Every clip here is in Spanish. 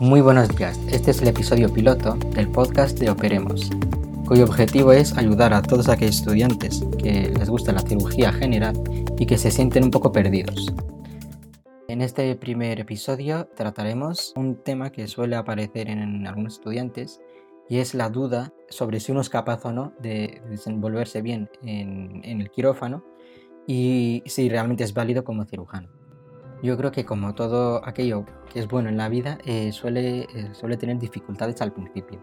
Muy buenos días, este es el episodio piloto del podcast de Operemos, cuyo objetivo es ayudar a todos aquellos estudiantes que les gusta la cirugía general y que se sienten un poco perdidos. En este primer episodio trataremos un tema que suele aparecer en algunos estudiantes y es la duda sobre si uno es capaz o no de desenvolverse bien en, el quirófano y si realmente es válido como cirujano. Yo creo que como todo aquello que es bueno en la vida eh, suele, eh, suele tener dificultades al principio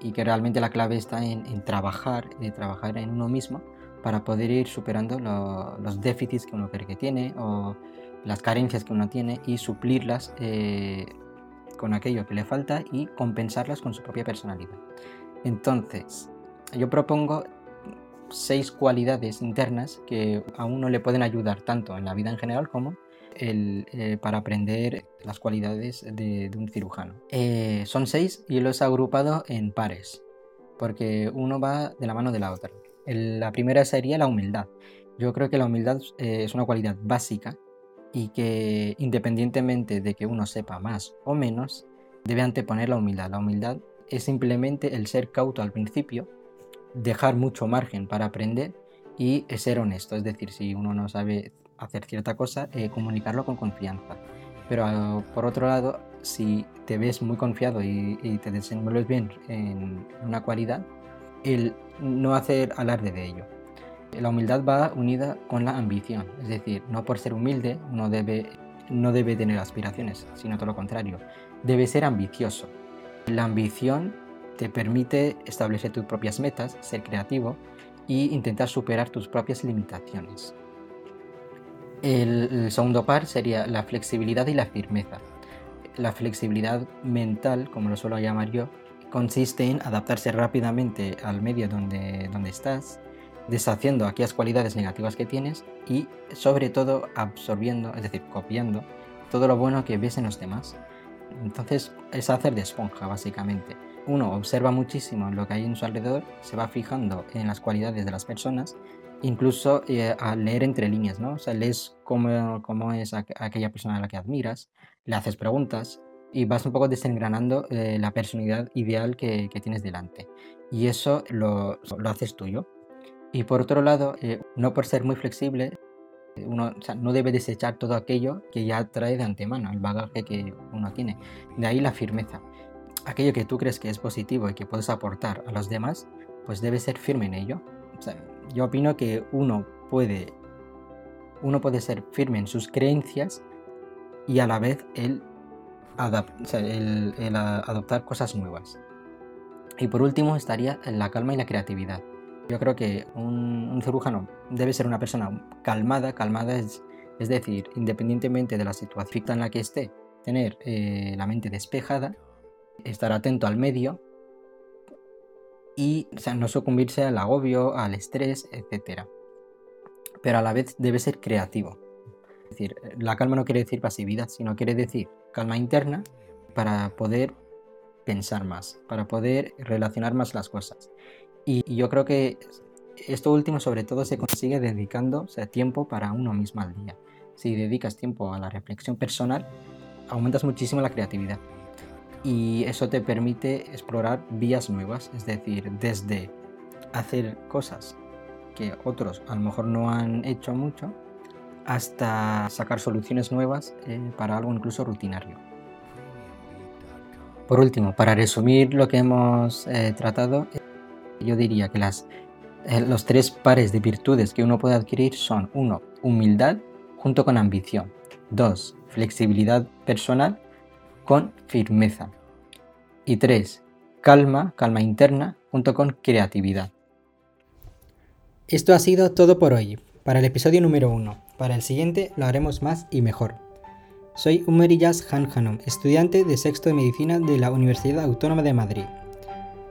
y que realmente la clave está en, trabajar, en eh, trabajar en uno mismo para poder ir superando los déficits que uno cree que tiene o las carencias que uno tiene y suplirlas con aquello que le falta y compensarlas con su propia personalidad. Entonces, yo propongo seis cualidades internas que a uno le pueden ayudar tanto en la vida en general como eh, para aprender las cualidades de, un cirujano. Eh, son seis y los he agrupado en pares, porque uno va de la mano de la otra. la primera sería la humildad. Yo creo que la humildad eh, es una cualidad básica y que independientemente de que uno sepa más o menos, debe anteponer la humildad. La humildad es simplemente el ser cauto al principio, dejar mucho margen para aprender y ser honesto. Es decir, si uno no sabe hacer cierta cosa, eh, comunicarlo con confianza. Pero por otro lado, si te ves muy confiado y, te desenvuelves bien en una cualidad, el no hacer alarde de ello. La humildad va unida con la ambición, es decir, no por ser humilde uno debe, no debe tener aspiraciones, sino todo lo contrario, debe ser ambicioso. La ambición te permite establecer tus propias metas, ser creativo e intentar superar tus propias limitaciones. El, segundo par sería la flexibilidad y la firmeza. La flexibilidad mental, como lo suelo llamar yo, consiste en adaptarse rápidamente al medio donde, donde estás, deshaciendo aquellas cualidades negativas que tienes y sobre todo absorbiendo, es decir, copiando todo lo bueno que ves en los demás. Entonces es hacer de esponja, básicamente. Uno observa muchísimo lo que hay en su alrededor, se va fijando en las cualidades de las personas incluso eh, a leer entre líneas, ¿no? O sea, lees cómo, es aquella persona a la que admiras, le haces preguntas y vas un poco desengranando eh, la personalidad ideal que, tienes delante. Y eso lo, lo, haces tuyo. Y por otro lado, eh, no por ser muy flexible, uno no debe desechar todo aquello que ya trae de antemano, el bagaje que uno tiene. De ahí la firmeza. Aquello que tú crees que es positivo y que puedes aportar a los demás, pues debes ser firme en ello. O sea, yo opino que uno puede, uno puede ser firme en sus creencias y a la vez el, adoptar cosas nuevas. Y por último estaría la calma y la creatividad. Yo creo que un, cirujano debe ser una persona calmada, calmada es, es, decir, independientemente de la situación en la que esté, tener eh, la mente despejada, estar atento al medio y no sucumbirse al agobio, al estrés, etc. Pero a la vez debe ser creativo. Es decir, la calma no quiere decir pasividad, sino quiere decir calma interna para poder pensar más, para poder relacionar más las cosas. Y, yo creo que esto último sobre todo se consigue dedicando tiempo para uno mismo al día. Si dedicas tiempo a la reflexión personal, aumentas muchísimo la creatividad y eso te permite explorar vías nuevas, es decir, desde hacer cosas que otros a lo mejor no han hecho mucho, hasta sacar soluciones nuevas eh, para algo incluso rutinario. Por último, para resumir lo que hemos eh, tratado, yo diría que las, eh, los tres pares de virtudes que uno puede adquirir son uno, Humildad junto con ambición. 2. Flexibilidad personal con firmeza. Y tres, calma, calma interna, junto con creatividad. Esto ha sido todo por hoy, para el episodio número uno. Para el siguiente lo haremos más y mejor. Soy Umeriyas Han Hanum, estudiante de sexto de medicina de la Universidad Autónoma de Madrid.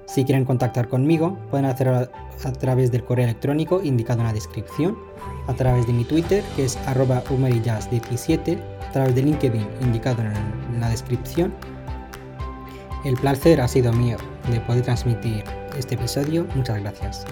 Si quieren contactar conmigo, pueden hacerlo a través del correo electrónico indicado en la descripción, a través de mi Twitter, que es arroba 17 a través de LinkedIn indicado en la descripción. El placer ha sido mío de poder transmitir este episodio. Muchas gracias.